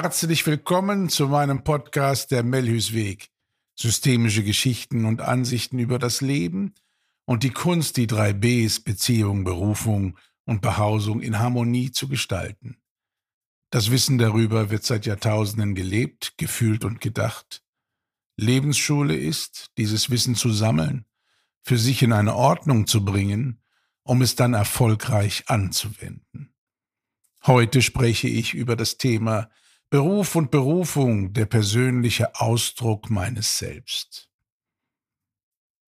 Herzlich willkommen zu meinem Podcast Der Melhus-Weg. Systemische Geschichten und Ansichten über das Leben und die Kunst, die drei Bs Beziehung, Berufung und Behausung in Harmonie zu gestalten. Das Wissen darüber wird seit Jahrtausenden gelebt, gefühlt und gedacht. Lebensschule ist, dieses Wissen zu sammeln, für sich in eine Ordnung zu bringen, um es dann erfolgreich anzuwenden. Heute spreche ich über das Thema Beruf und Berufung, der persönliche Ausdruck meines Selbst.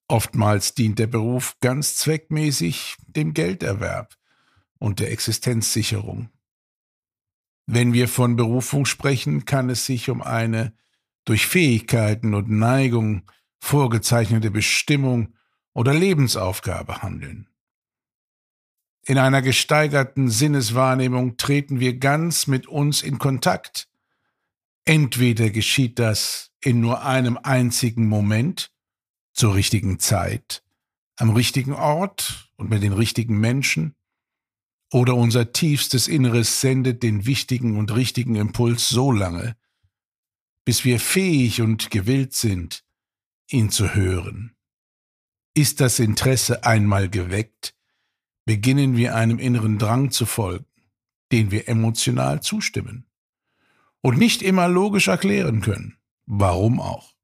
Oftmals dient der Beruf ganz zweckmäßig dem Gelderwerb und der Existenzsicherung. Wenn wir von Berufung sprechen, kann es sich um eine durch Fähigkeiten und Neigung vorgezeichnete Bestimmung oder Lebensaufgabe handeln. In einer gesteigerten Sinneswahrnehmung treten wir ganz mit uns in Kontakt Entweder geschieht das in nur einem einzigen Moment, zur richtigen Zeit, am richtigen Ort und mit den richtigen Menschen, oder unser tiefstes Inneres sendet den wichtigen und richtigen Impuls so lange, bis wir fähig und gewillt sind, ihn zu hören. Ist das Interesse einmal geweckt, beginnen wir einem inneren Drang zu folgen, den wir emotional zustimmen und nicht immer logisch erklären können. Warum auch?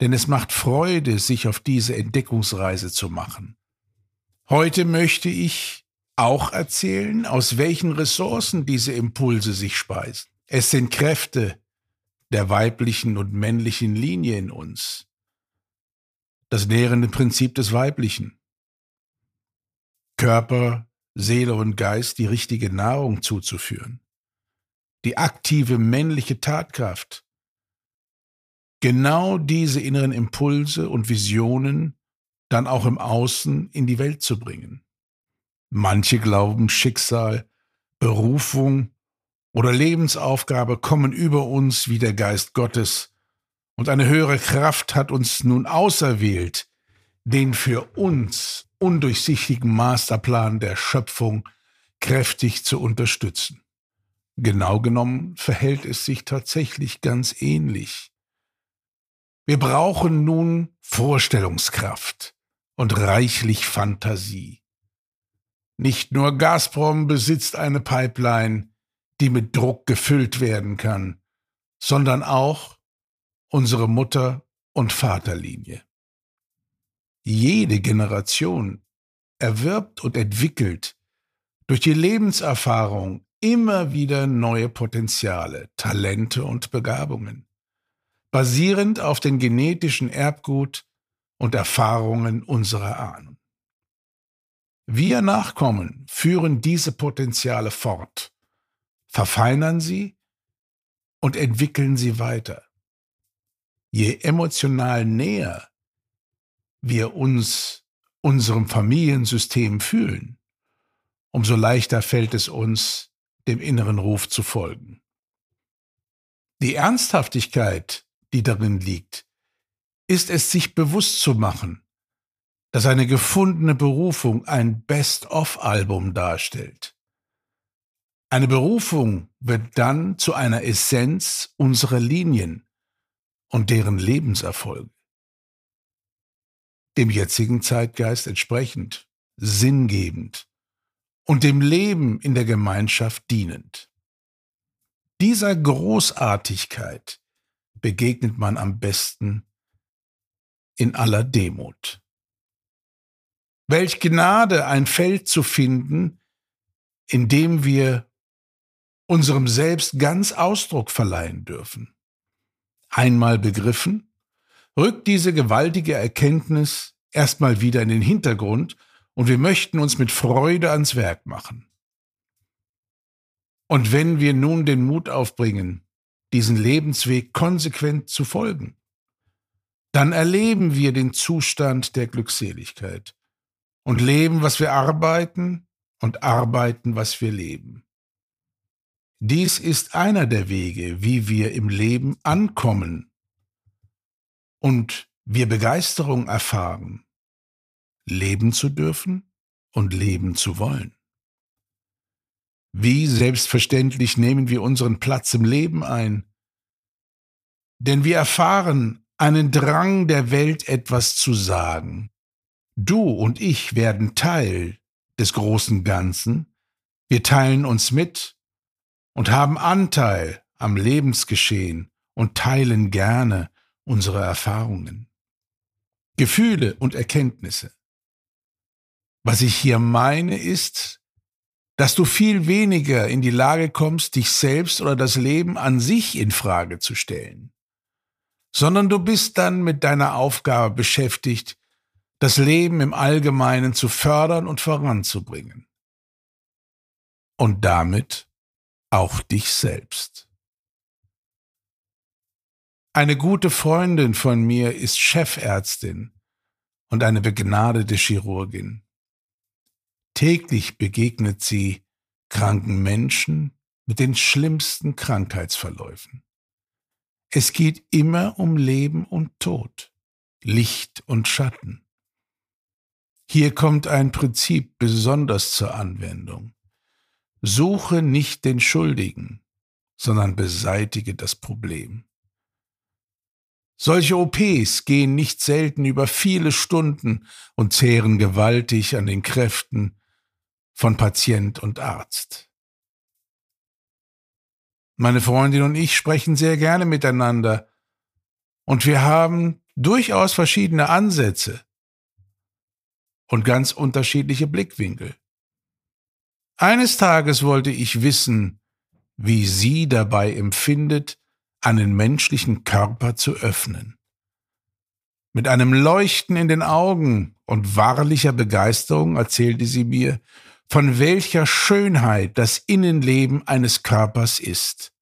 Denn es macht Freude, sich auf diese Entdeckungsreise zu machen. Heute möchte ich auch erzählen, aus welchen Ressourcen diese Impulse sich speisen. Es sind Kräfte der weiblichen und männlichen Linie in uns. Das nährende Prinzip des Weiblichen. Körper, Seele und Geist die richtige Nahrung zuzuführen die aktive männliche Tatkraft, genau diese inneren Impulse und Visionen dann auch im Außen in die Welt zu bringen. Manche glauben, Schicksal, Berufung oder Lebensaufgabe kommen über uns wie der Geist Gottes, und eine höhere Kraft hat uns nun auserwählt, den für uns undurchsichtigen Masterplan der Schöpfung kräftig zu unterstützen. Genau genommen verhält es sich tatsächlich ganz ähnlich. Wir brauchen nun Vorstellungskraft und reichlich Fantasie. Nicht nur Gazprom besitzt eine Pipeline, die mit Druck gefüllt werden kann, sondern auch unsere Mutter- und Vaterlinie. Jede Generation erwirbt und entwickelt durch die Lebenserfahrung immer wieder neue Potenziale, Talente und Begabungen, basierend auf den genetischen Erbgut und Erfahrungen unserer Ahnen. Wir Nachkommen führen diese Potenziale fort, verfeinern sie und entwickeln sie weiter. Je emotional näher wir uns unserem Familiensystem fühlen, umso leichter fällt es uns, dem inneren Ruf zu folgen. Die Ernsthaftigkeit, die darin liegt, ist es sich bewusst zu machen, dass eine gefundene Berufung ein Best-of-Album darstellt. Eine Berufung wird dann zu einer Essenz unserer Linien und deren Lebenserfolge. Dem jetzigen Zeitgeist entsprechend, sinngebend und dem Leben in der Gemeinschaft dienend. Dieser Großartigkeit begegnet man am besten in aller Demut. Welch Gnade, ein Feld zu finden, in dem wir unserem Selbst ganz Ausdruck verleihen dürfen. Einmal begriffen, rückt diese gewaltige Erkenntnis erstmal wieder in den Hintergrund und wir möchten uns mit Freude ans Werk machen. Und wenn wir nun den Mut aufbringen, diesen Lebensweg konsequent zu folgen, dann erleben wir den Zustand der Glückseligkeit und leben, was wir arbeiten und arbeiten, was wir leben. Dies ist einer der Wege, wie wir im Leben ankommen und wir Begeisterung erfahren leben zu dürfen und leben zu wollen. Wie selbstverständlich nehmen wir unseren Platz im Leben ein. Denn wir erfahren einen Drang der Welt etwas zu sagen. Du und ich werden Teil des großen Ganzen, wir teilen uns mit und haben Anteil am Lebensgeschehen und teilen gerne unsere Erfahrungen, Gefühle und Erkenntnisse. Was ich hier meine ist, dass du viel weniger in die Lage kommst, dich selbst oder das Leben an sich in Frage zu stellen, sondern du bist dann mit deiner Aufgabe beschäftigt, das Leben im Allgemeinen zu fördern und voranzubringen. Und damit auch dich selbst. Eine gute Freundin von mir ist Chefärztin und eine begnadete Chirurgin. Täglich begegnet sie kranken Menschen mit den schlimmsten Krankheitsverläufen. Es geht immer um Leben und Tod, Licht und Schatten. Hier kommt ein Prinzip besonders zur Anwendung. Suche nicht den Schuldigen, sondern beseitige das Problem. Solche OPs gehen nicht selten über viele Stunden und zehren gewaltig an den Kräften von Patient und Arzt. Meine Freundin und ich sprechen sehr gerne miteinander und wir haben durchaus verschiedene Ansätze und ganz unterschiedliche Blickwinkel. Eines Tages wollte ich wissen, wie sie dabei empfindet, einen menschlichen Körper zu öffnen. Mit einem Leuchten in den Augen und wahrlicher Begeisterung erzählte sie mir, von welcher Schönheit das Innenleben eines Körpers ist.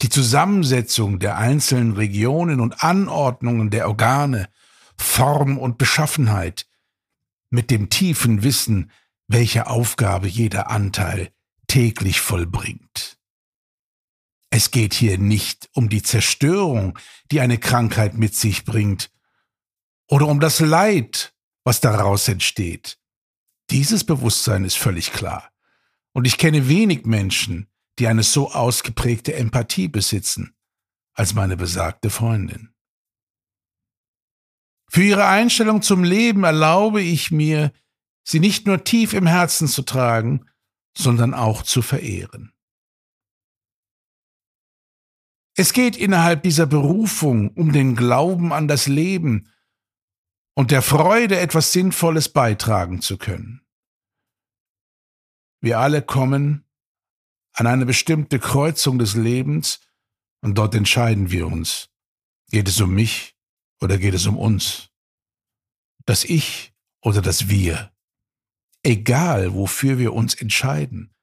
Die Zusammensetzung der einzelnen Regionen und Anordnungen der Organe, Form und Beschaffenheit, mit dem tiefen Wissen, welche Aufgabe jeder Anteil täglich vollbringt. Es geht hier nicht um die Zerstörung, die eine Krankheit mit sich bringt, oder um das Leid, was daraus entsteht. Dieses Bewusstsein ist völlig klar. Und ich kenne wenig Menschen, die eine so ausgeprägte Empathie besitzen, als meine besagte Freundin. Für ihre Einstellung zum Leben erlaube ich mir, sie nicht nur tief im Herzen zu tragen, sondern auch zu verehren. Es geht innerhalb dieser Berufung um den Glauben an das Leben und der Freude, etwas Sinnvolles beitragen zu können. Wir alle kommen an eine bestimmte Kreuzung des Lebens und dort entscheiden wir uns. Geht es um mich oder geht es um uns? Das Ich oder das Wir? Egal, wofür wir uns entscheiden,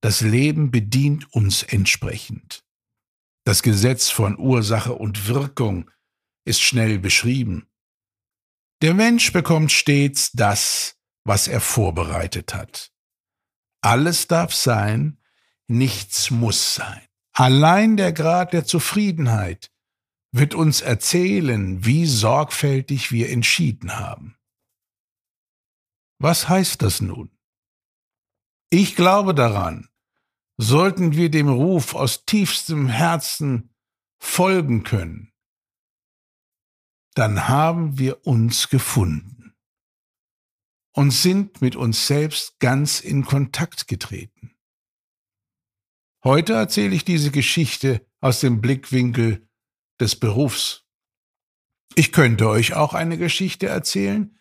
das Leben bedient uns entsprechend. Das Gesetz von Ursache und Wirkung ist schnell beschrieben. Der Mensch bekommt stets das, was er vorbereitet hat. Alles darf sein, nichts muss sein. Allein der Grad der Zufriedenheit wird uns erzählen, wie sorgfältig wir entschieden haben. Was heißt das nun? Ich glaube daran, sollten wir dem Ruf aus tiefstem Herzen folgen können, dann haben wir uns gefunden und sind mit uns selbst ganz in Kontakt getreten. Heute erzähle ich diese Geschichte aus dem Blickwinkel des Berufs. Ich könnte euch auch eine Geschichte erzählen,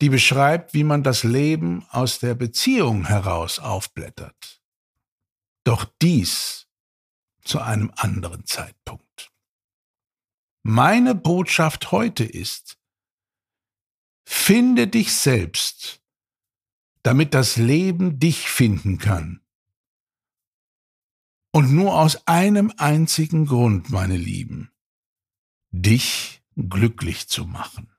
die beschreibt, wie man das Leben aus der Beziehung heraus aufblättert. Doch dies zu einem anderen Zeitpunkt. Meine Botschaft heute ist, finde dich selbst, damit das Leben dich finden kann. Und nur aus einem einzigen Grund, meine Lieben, dich glücklich zu machen.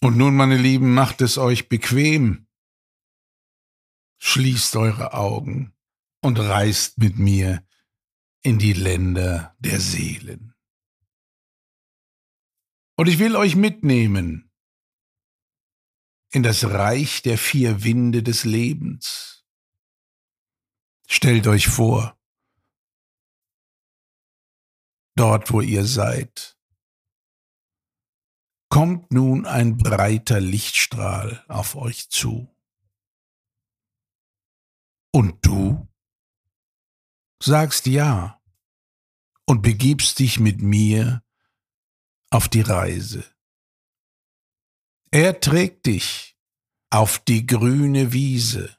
Und nun, meine Lieben, macht es euch bequem. Schließt eure Augen und reist mit mir in die Länder der Seelen. Und ich will euch mitnehmen in das Reich der vier Winde des Lebens. Stellt euch vor, dort wo ihr seid, kommt nun ein breiter Lichtstrahl auf euch zu. Und du sagst ja und begibst dich mit mir auf die Reise. Er trägt dich auf die grüne Wiese,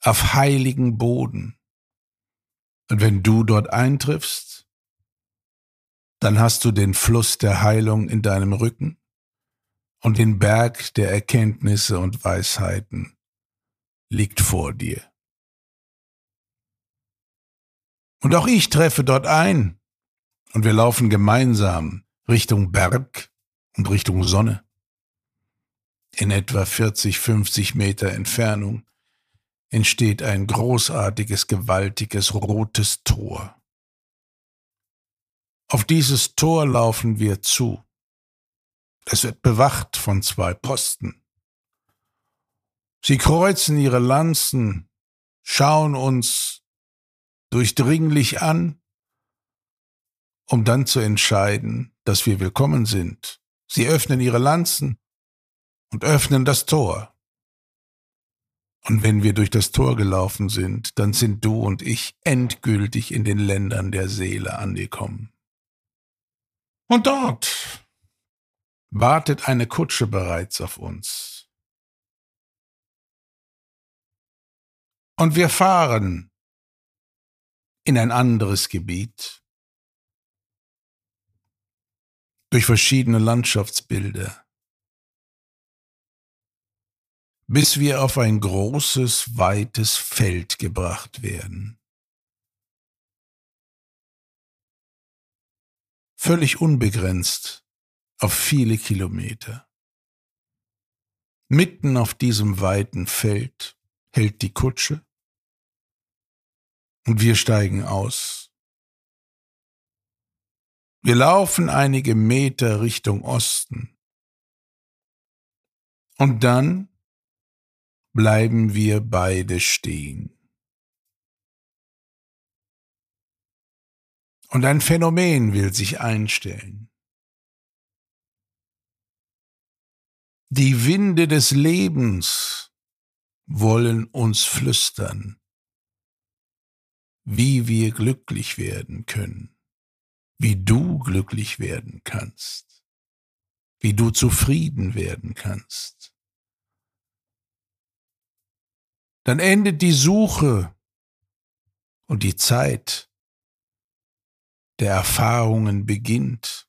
auf heiligen Boden. Und wenn du dort eintriffst, dann hast du den Fluss der Heilung in deinem Rücken und den Berg der Erkenntnisse und Weisheiten liegt vor dir. Und auch ich treffe dort ein, und wir laufen gemeinsam Richtung Berg und Richtung Sonne. In etwa 40, 50 Meter Entfernung entsteht ein großartiges, gewaltiges rotes Tor. Auf dieses Tor laufen wir zu. Es wird bewacht von zwei Posten. Sie kreuzen ihre Lanzen, schauen uns durchdringlich an, um dann zu entscheiden, dass wir willkommen sind. Sie öffnen ihre Lanzen und öffnen das Tor. Und wenn wir durch das Tor gelaufen sind, dann sind du und ich endgültig in den Ländern der Seele angekommen. Und dort wartet eine Kutsche bereits auf uns. Und wir fahren in ein anderes Gebiet durch verschiedene Landschaftsbilder, bis wir auf ein großes, weites Feld gebracht werden. Völlig unbegrenzt auf viele Kilometer. Mitten auf diesem weiten Feld hält die Kutsche und wir steigen aus. Wir laufen einige Meter Richtung Osten. Und dann bleiben wir beide stehen. Und ein Phänomen will sich einstellen. Die Winde des Lebens wollen uns flüstern, wie wir glücklich werden können, wie du glücklich werden kannst, wie du zufrieden werden kannst. Dann endet die Suche und die Zeit der Erfahrungen beginnt.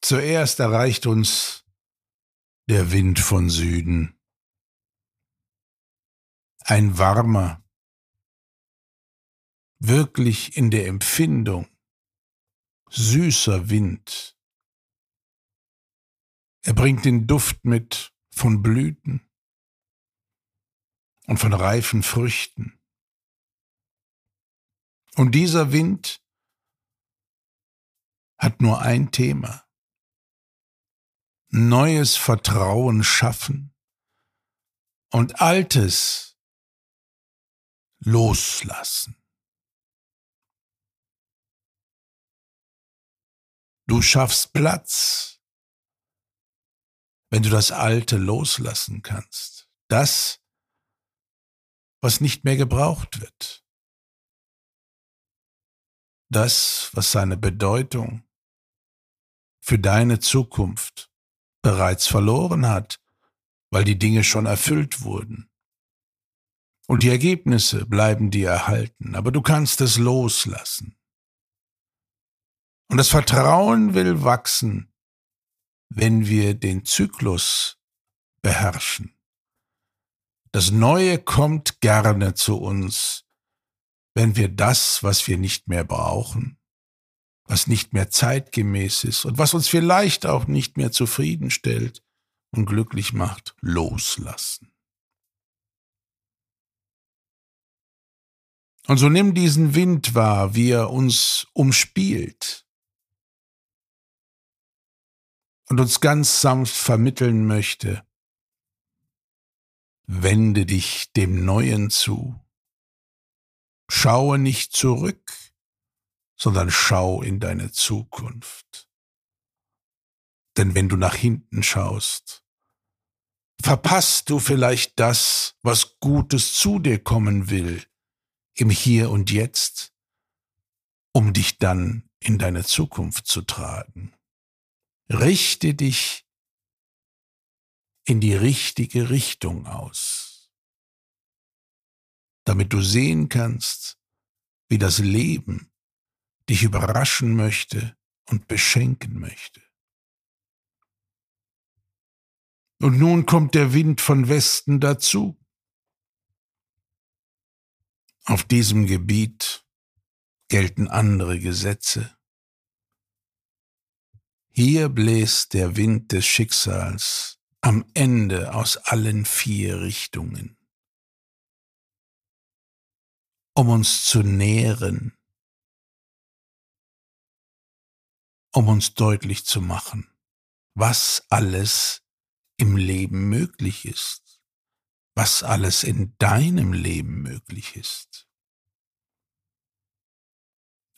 Zuerst erreicht uns der Wind von Süden. Ein warmer, wirklich in der Empfindung, süßer Wind. Er bringt den Duft mit von Blüten und von reifen Früchten. Und dieser Wind hat nur ein Thema neues Vertrauen schaffen und altes loslassen. Du schaffst Platz, wenn du das Alte loslassen kannst. Das, was nicht mehr gebraucht wird. Das, was seine Bedeutung für deine Zukunft bereits verloren hat, weil die Dinge schon erfüllt wurden. Und die Ergebnisse bleiben dir erhalten, aber du kannst es loslassen. Und das Vertrauen will wachsen, wenn wir den Zyklus beherrschen. Das Neue kommt gerne zu uns, wenn wir das, was wir nicht mehr brauchen, was nicht mehr zeitgemäß ist und was uns vielleicht auch nicht mehr zufriedenstellt und glücklich macht, loslassen. Und so nimm diesen Wind wahr, wie er uns umspielt. und uns ganz sanft vermitteln möchte, wende dich dem Neuen zu. Schaue nicht zurück, sondern schau in deine Zukunft. Denn wenn du nach hinten schaust, verpasst du vielleicht das, was Gutes zu dir kommen will, im Hier und Jetzt, um dich dann in deine Zukunft zu tragen. Richte dich in die richtige Richtung aus, damit du sehen kannst, wie das Leben dich überraschen möchte und beschenken möchte. Und nun kommt der Wind von Westen dazu. Auf diesem Gebiet gelten andere Gesetze. Hier bläst der Wind des Schicksals am Ende aus allen vier Richtungen, um uns zu nähren, um uns deutlich zu machen, was alles im Leben möglich ist, was alles in deinem Leben möglich ist.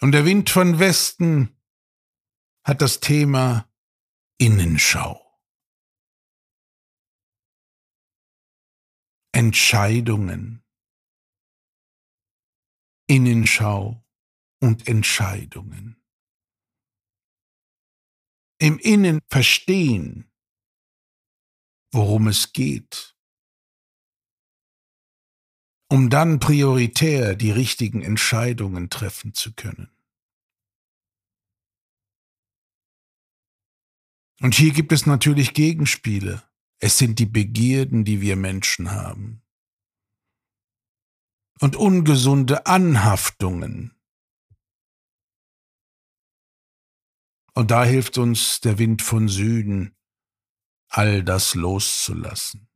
Und der Wind von Westen hat das Thema Innenschau. Entscheidungen. Innenschau und Entscheidungen. Im Innen verstehen, worum es geht, um dann prioritär die richtigen Entscheidungen treffen zu können. Und hier gibt es natürlich Gegenspiele. Es sind die Begierden, die wir Menschen haben. Und ungesunde Anhaftungen. Und da hilft uns der Wind von Süden, all das loszulassen,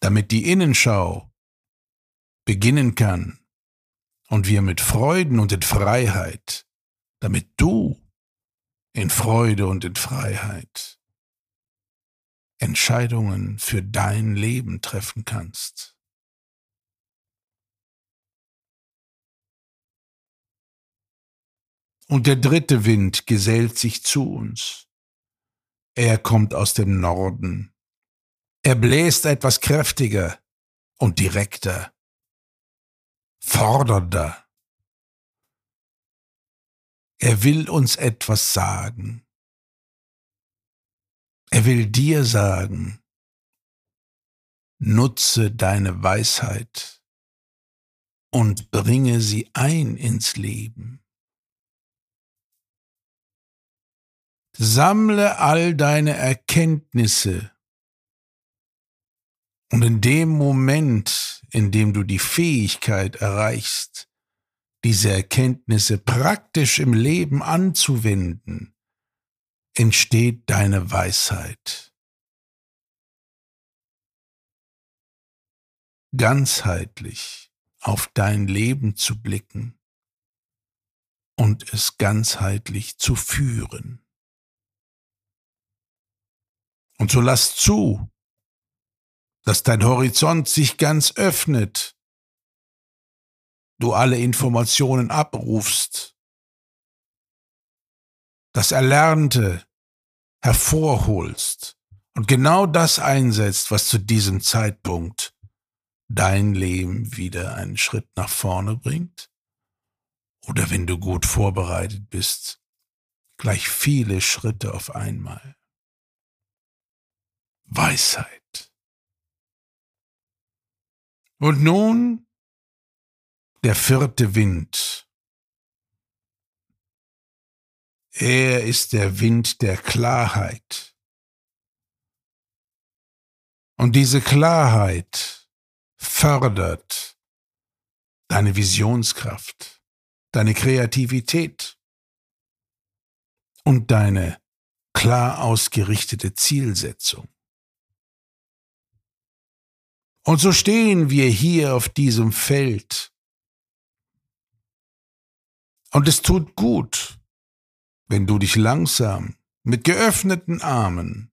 damit die Innenschau beginnen kann und wir mit Freuden und in Freiheit, damit du in Freude und in Freiheit Entscheidungen für dein Leben treffen kannst. Und der dritte Wind gesellt sich zu uns. Er kommt aus dem Norden. Er bläst etwas kräftiger und direkter, fordernder. Er will uns etwas sagen. Er will dir sagen, nutze deine Weisheit und bringe sie ein ins Leben. Sammle all deine Erkenntnisse und in dem Moment, in dem du die Fähigkeit erreichst, diese Erkenntnisse praktisch im Leben anzuwenden, entsteht deine Weisheit. Ganzheitlich auf dein Leben zu blicken und es ganzheitlich zu führen. Und so lass zu, dass dein Horizont sich ganz öffnet du alle Informationen abrufst, das Erlernte hervorholst und genau das einsetzt, was zu diesem Zeitpunkt dein Leben wieder einen Schritt nach vorne bringt? Oder wenn du gut vorbereitet bist, gleich viele Schritte auf einmal. Weisheit. Und nun der vierte Wind. Er ist der Wind der Klarheit. Und diese Klarheit fördert deine Visionskraft, deine Kreativität und deine klar ausgerichtete Zielsetzung. Und so stehen wir hier auf diesem Feld. Und es tut gut, wenn du dich langsam mit geöffneten Armen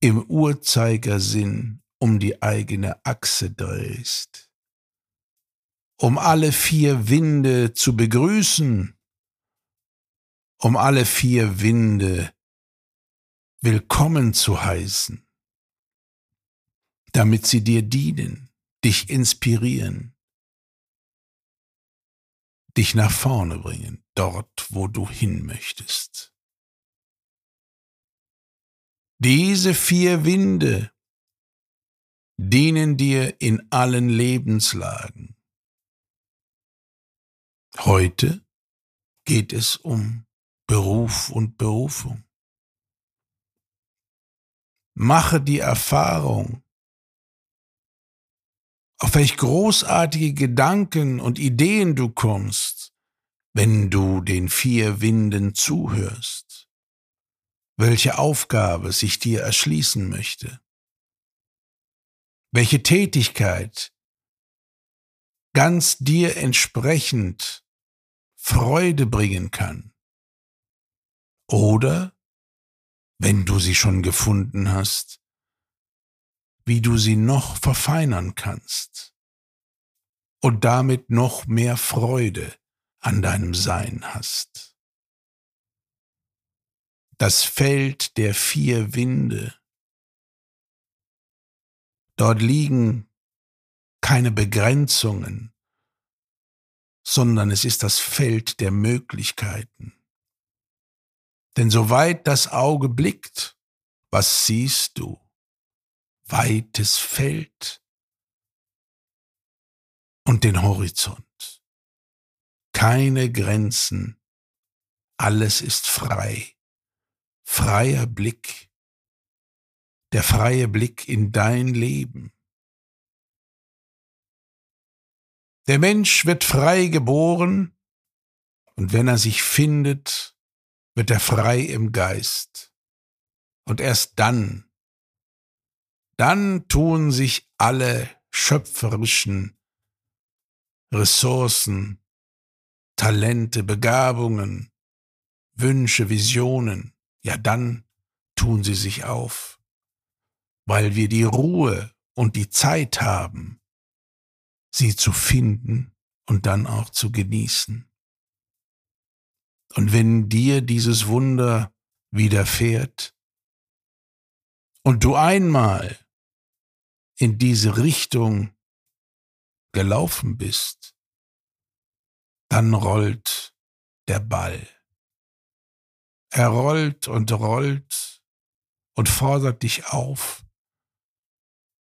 im Uhrzeigersinn um die eigene Achse drehst, um alle vier Winde zu begrüßen, um alle vier Winde willkommen zu heißen, damit sie dir dienen, dich inspirieren, dich nach vorne bringen, dort, wo du hin möchtest. Diese vier Winde dienen dir in allen Lebenslagen. Heute geht es um Beruf und Berufung. Mache die Erfahrung, auf welch großartige Gedanken und Ideen du kommst, wenn du den vier Winden zuhörst, welche Aufgabe sich dir erschließen möchte, welche Tätigkeit ganz dir entsprechend Freude bringen kann. Oder, wenn du sie schon gefunden hast, wie du sie noch verfeinern kannst und damit noch mehr Freude an deinem Sein hast. Das Feld der vier Winde. Dort liegen keine Begrenzungen, sondern es ist das Feld der Möglichkeiten. Denn soweit das Auge blickt, was siehst du? Weites Feld und den Horizont. Keine Grenzen, alles ist frei. Freier Blick, der freie Blick in dein Leben. Der Mensch wird frei geboren, und wenn er sich findet, wird er frei im Geist. Und erst dann dann tun sich alle schöpferischen Ressourcen, Talente, Begabungen, Wünsche, Visionen, ja dann tun sie sich auf, weil wir die Ruhe und die Zeit haben, sie zu finden und dann auch zu genießen. Und wenn dir dieses Wunder widerfährt und du einmal in diese Richtung gelaufen bist, dann rollt der Ball. Er rollt und rollt und fordert dich auf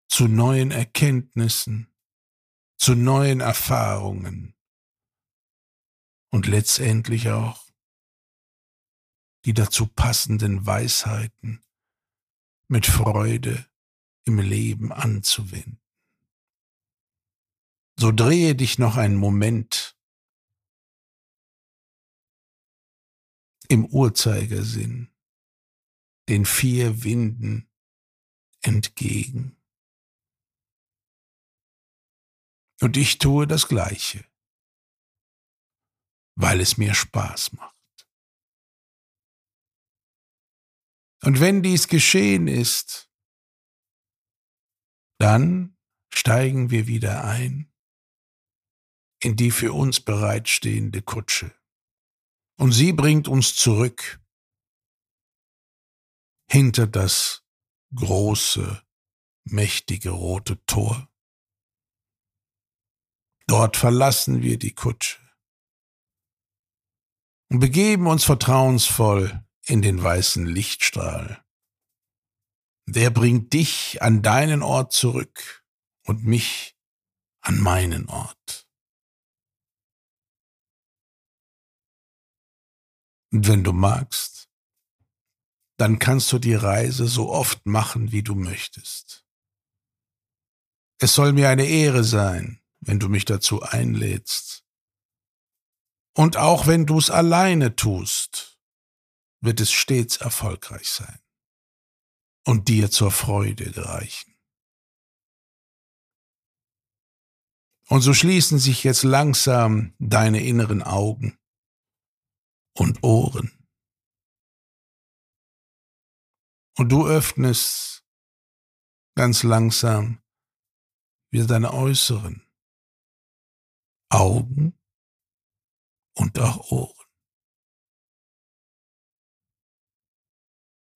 zu neuen Erkenntnissen, zu neuen Erfahrungen und letztendlich auch die dazu passenden Weisheiten mit Freude im Leben anzuwenden. So drehe dich noch einen Moment im Uhrzeigersinn den vier Winden entgegen. Und ich tue das Gleiche, weil es mir Spaß macht. Und wenn dies geschehen ist, dann steigen wir wieder ein in die für uns bereitstehende Kutsche. Und sie bringt uns zurück hinter das große, mächtige rote Tor. Dort verlassen wir die Kutsche und begeben uns vertrauensvoll in den weißen Lichtstrahl der bringt dich an deinen Ort zurück und mich an meinen Ort. Und wenn du magst, dann kannst du die Reise so oft machen, wie du möchtest. Es soll mir eine Ehre sein, wenn du mich dazu einlädst. Und auch wenn du es alleine tust, wird es stets erfolgreich sein und dir zur Freude gereichen. Und so schließen sich jetzt langsam deine inneren Augen und Ohren. Und du öffnest ganz langsam wieder deine äußeren Augen und auch Ohren.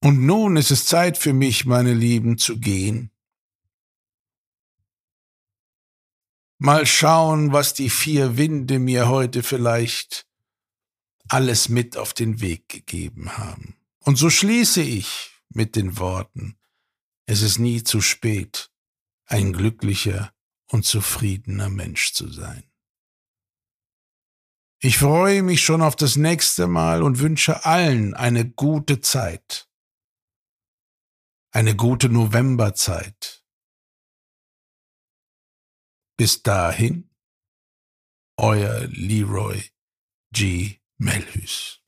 Und nun ist es Zeit für mich, meine Lieben, zu gehen. Mal schauen, was die vier Winde mir heute vielleicht alles mit auf den Weg gegeben haben. Und so schließe ich mit den Worten, es ist nie zu spät, ein glücklicher und zufriedener Mensch zu sein. Ich freue mich schon auf das nächste Mal und wünsche allen eine gute Zeit. Eine gute Novemberzeit. Bis dahin, euer Leroy G. Melhus.